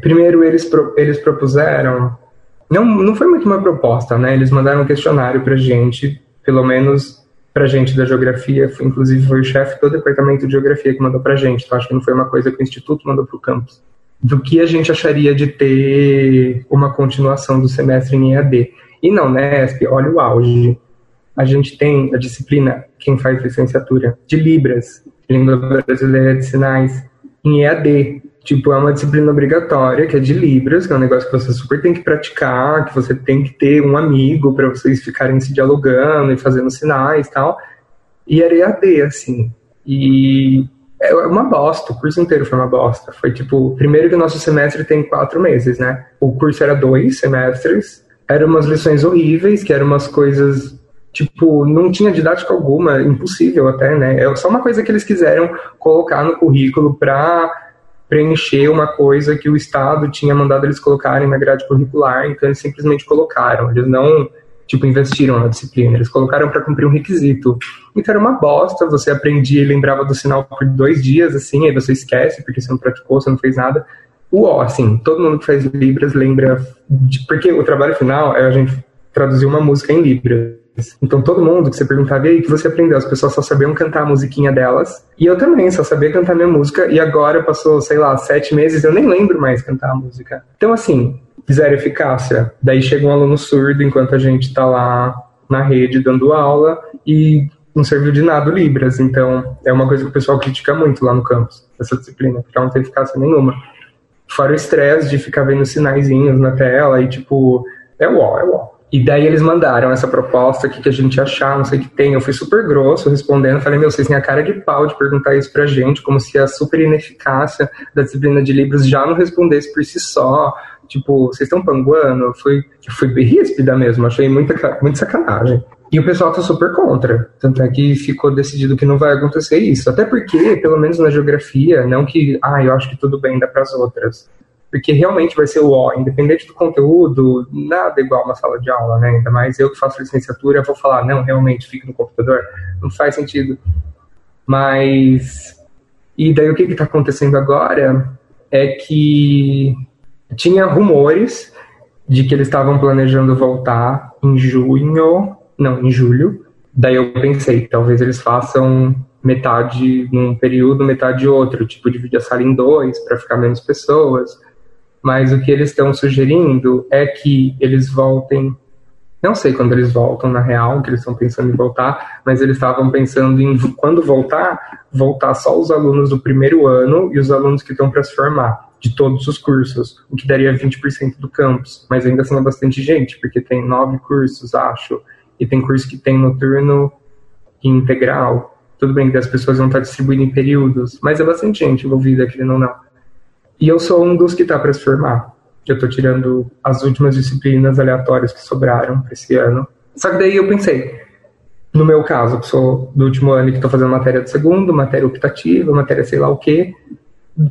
primeiro eles, eles propuseram. Não, não foi muito uma proposta, né? Eles mandaram um questionário pra gente pelo menos para gente da geografia, foi, inclusive foi o chefe do departamento de geografia que mandou para gente, então acho que não foi uma coisa que o Instituto mandou para o campus, do que a gente acharia de ter uma continuação do semestre em EAD. E não, né, Esp, olha o auge. A gente tem a disciplina, quem faz licenciatura, de Libras, Língua Brasileira de Sinais, em EAD. Tipo, é uma disciplina obrigatória, que é de Libras, que é um negócio que você super tem que praticar, que você tem que ter um amigo para vocês ficarem se dialogando e fazendo sinais e tal. E era EAD, assim. E é uma bosta, o curso inteiro foi uma bosta. Foi tipo, primeiro que o nosso semestre tem quatro meses, né? O curso era dois semestres, eram umas lições horríveis, que eram umas coisas tipo, não tinha didática alguma, impossível até, né? É só uma coisa que eles quiseram colocar no currículo para preencher uma coisa que o Estado tinha mandado eles colocarem na grade curricular, então eles simplesmente colocaram, eles não tipo investiram na disciplina, eles colocaram para cumprir um requisito. Então era uma bosta, você aprendia e lembrava do sinal por dois dias, assim, aí você esquece porque você não praticou, você não fez nada. O ó, assim, todo mundo que faz Libras lembra, de, porque o trabalho final é a gente traduzir uma música em Libras. Então todo mundo que você perguntava, e aí, que você aprendeu? As pessoas só sabiam cantar a musiquinha delas. E eu também só sabia cantar minha música. E agora passou, sei lá, sete meses, eu nem lembro mais cantar a música. Então, assim, zero eficácia. Daí chega um aluno surdo enquanto a gente tá lá na rede dando aula e não serviu de nada o Libras. Então, é uma coisa que o pessoal critica muito lá no campus, essa disciplina, porque ela não tem eficácia nenhuma. Fora o estresse de ficar vendo sinaizinhos na tela e, tipo, é uó, é uó. E daí eles mandaram essa proposta, o que, que a gente achar, não sei o que tem. Eu fui super grosso respondendo, falei, meu, vocês têm a cara de pau de perguntar isso pra gente, como se a super ineficácia da disciplina de livros já não respondesse por si só. Tipo, vocês estão panguando? Eu fui, eu fui ríspida mesmo, achei muita, muita sacanagem. E o pessoal tá super contra. Tanto é que ficou decidido que não vai acontecer isso. Até porque, pelo menos na geografia, não que, ah, eu acho que tudo bem, dá pras outras porque realmente vai ser o ó, independente do conteúdo, nada igual uma sala de aula, né? Ainda mais eu que faço licenciatura, vou falar, não, realmente, fica no computador. Não faz sentido. Mas. E daí o que está acontecendo agora é que tinha rumores de que eles estavam planejando voltar em junho, não, em julho. Daí eu pensei, talvez eles façam metade num período, metade outro, tipo, divide a sala em dois para ficar menos pessoas Mas o que eles estão sugerindo é que eles voltem. Não sei quando eles voltam, na real, que eles estão pensando em voltar, mas eles estavam pensando em, quando voltar, voltar só os alunos do primeiro ano e os alunos que estão para se formar, de todos os cursos, o que daria 20% do campus. Mas ainda é bastante gente, porque tem nove cursos, acho, e tem curso que tem noturno e integral. Tudo bem que as pessoas vão estar distribuindo em períodos, mas é bastante gente envolvida, querendo ou não. E eu sou um dos que está para se formar. Eu estou tirando as últimas disciplinas aleatórias que sobraram para esse ano. Só que daí eu pensei, no meu caso, que sou do último ano e que estou fazendo matéria de segundo, matéria optativa, matéria sei lá o quê,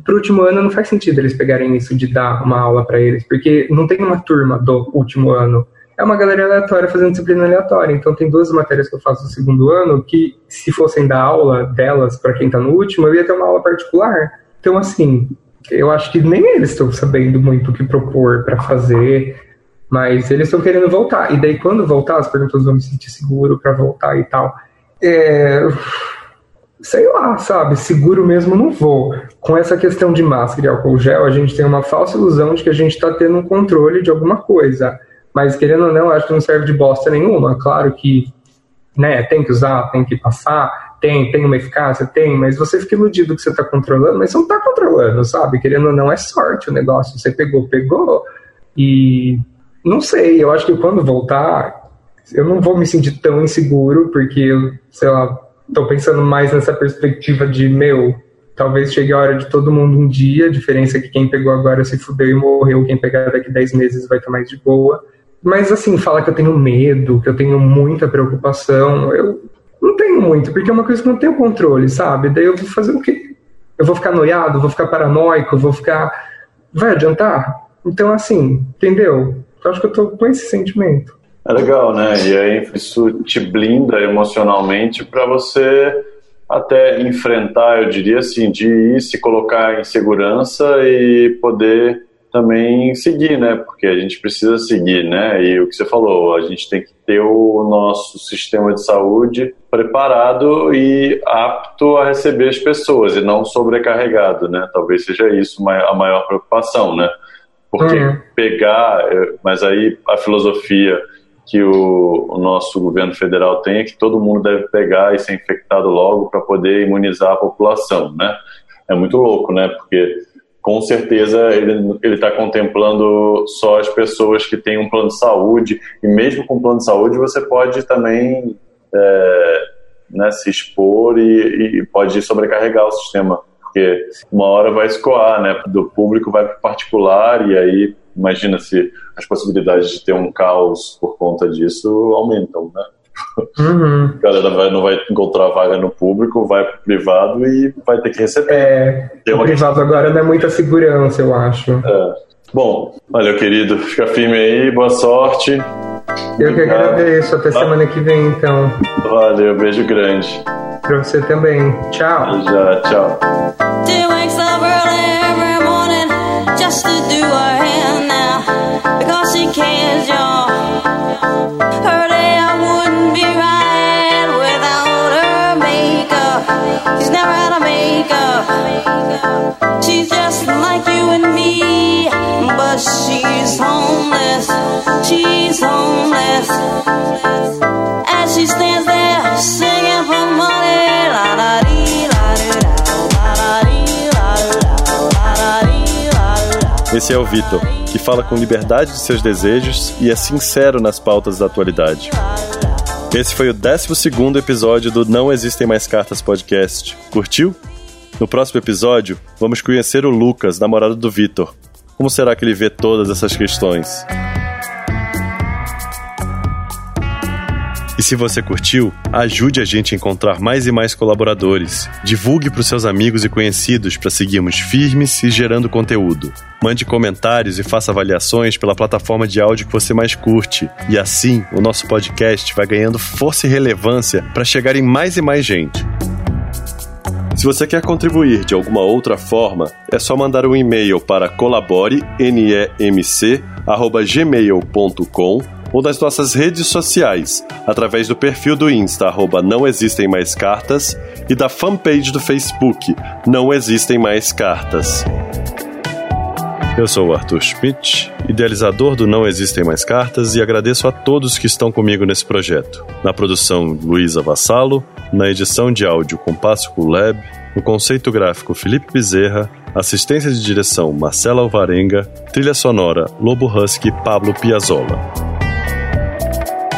para o último ano não faz sentido eles pegarem isso de dar uma aula para eles, porque não tem uma turma do último ano é uma galera aleatória fazendo disciplina aleatória. Então tem duas matérias que eu faço no segundo ano que, se fossem dar aula delas para quem está no último, eu ia ter uma aula particular. Então, assim, eu acho que nem eles estão sabendo muito o que propor para fazer, mas eles estão querendo voltar. E daí, quando voltar, as perguntas vão me sentir seguro para voltar e tal. É sei lá, sabe, seguro mesmo não vou. Com essa questão de máscara e álcool gel, a gente tem uma falsa ilusão de que a gente está tendo um controle de alguma coisa. Mas, querendo ou não, acho que não serve de bosta nenhuma. Claro que né, tem que usar, tem que passar, tem, tem uma eficácia, tem, mas você fica iludido que você está controlando, mas você não está controlando, sabe? Querendo ou não, é sorte o negócio. Você pegou, pegou, e não sei, eu acho que quando voltar, eu não vou me sentir tão inseguro, porque sei lá, tô pensando mais nessa perspectiva de, meu, talvez chegue a hora de todo mundo um dia, a diferença é que quem pegou agora se fudeu e morreu, quem pegar daqui 10 meses vai estar mais de boa. Mas assim, falar que eu tenho medo, que eu tenho muita preocupação, eu não tenho muito, porque é uma coisa que não tenho controle, sabe? Daí eu vou fazer o quê? Eu vou ficar noiado, vou ficar paranoico, vou ficar. Vai adiantar? Então, assim, entendeu? Eu acho que eu tô com esse sentimento. É legal, né? E aí isso te blinda emocionalmente para você até enfrentar, eu diria assim, de ir se colocar em segurança e poder também seguir, né? Porque a gente precisa seguir, né? E o que você falou, a gente tem que ter o nosso sistema de saúde preparado e apto a receber as pessoas e não sobrecarregado, né? Talvez seja isso a maior preocupação, né? Porque uhum. pegar, eh, mas aí a filosofia que o, o, nosso governo federal tem é que todo mundo deve pegar e ser infectado logo para poder imunizar a população, né? É muito louco, né? Porque com certeza ele está contemplando só as pessoas que têm um plano de saúde, e mesmo com plano de saúde você pode também é, né, se expor e, e, pode sobrecarregar o sistema, porque uma hora vai escoar, né, do público vai para o particular, e aí imagina se as possibilidades de ter um caos por conta disso aumentam, né? Uhum. A galera vai, não vai encontrar vaga no público, vai pro privado e vai ter que receber. É, o privado questão. agora não é muita segurança, eu acho. É. Bom, valeu, querido. Fica firme aí, boa sorte. Eu que agradeço. Até ah. semana que vem, então. Valeu, beijo grande. Pra você também. Tchau. Já, tchau. Because she cares, y'all. Her day wouldn't be right without her makeup. She's never makeup. She's just like you and me, but she's homeless. She's homeless. As she stands there singing for money, la da dee, la dee, Esse é o Vitor, que fala com liberdade de seus desejos e é sincero nas pautas da atualidade. Esse foi o 12 episódio do Não Existem Mais Cartas podcast. Curtiu? No próximo episódio, vamos conhecer o Lucas, namorado do Vitor. Como será que ele vê todas essas questões? E se você curtiu, ajude a gente a encontrar mais e mais colaboradores. Divulgue para os seus amigos e conhecidos para seguirmos firmes e gerando conteúdo. Mande comentários e faça avaliações pela plataforma de áudio que você mais curte. E assim, o nosso podcast vai ganhando força e relevância para chegar em mais e mais gente. Se você quer contribuir de alguma outra forma, é só mandar um e-mail para colabore.nemc@gmail.com ou nas nossas redes sociais, através do perfil do Insta, arroba Não Existem Mais Cartas, e da fanpage do Facebook, Não Existem Mais Cartas. Eu sou o Arthur Schmidt, idealizador do Não Existem Mais Cartas, e agradeço a todos que estão comigo nesse projeto. Na produção, Luísa Vassalo, na edição de áudio Compasso Lab, no conceito gráfico Felipe Bezerra, assistência de direção Marcela Alvarenga, trilha sonora Lobo Husky Pablo Piazzolla.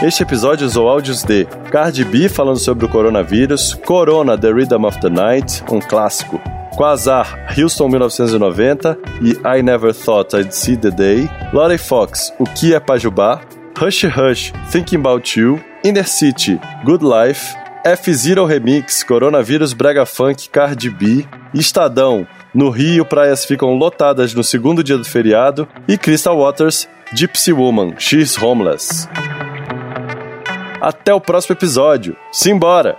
Este episódio usou áudios de Cardi B falando sobre o coronavírus, Corona The Rhythm of the Night, um clássico, Quasar, Houston 1990 e I Never Thought I'd See the Day, Lottie Fox, O Que é Pajubá, Hush Hush, Thinking About You, Inner City, Good Life, F-Zero Remix, Coronavírus Brega Funk, Cardi B, Estadão, no Rio, praias ficam lotadas no segundo dia do feriado e Crystal Waters, Gypsy Woman, She's Homeless. Até o próximo episódio. Simbora!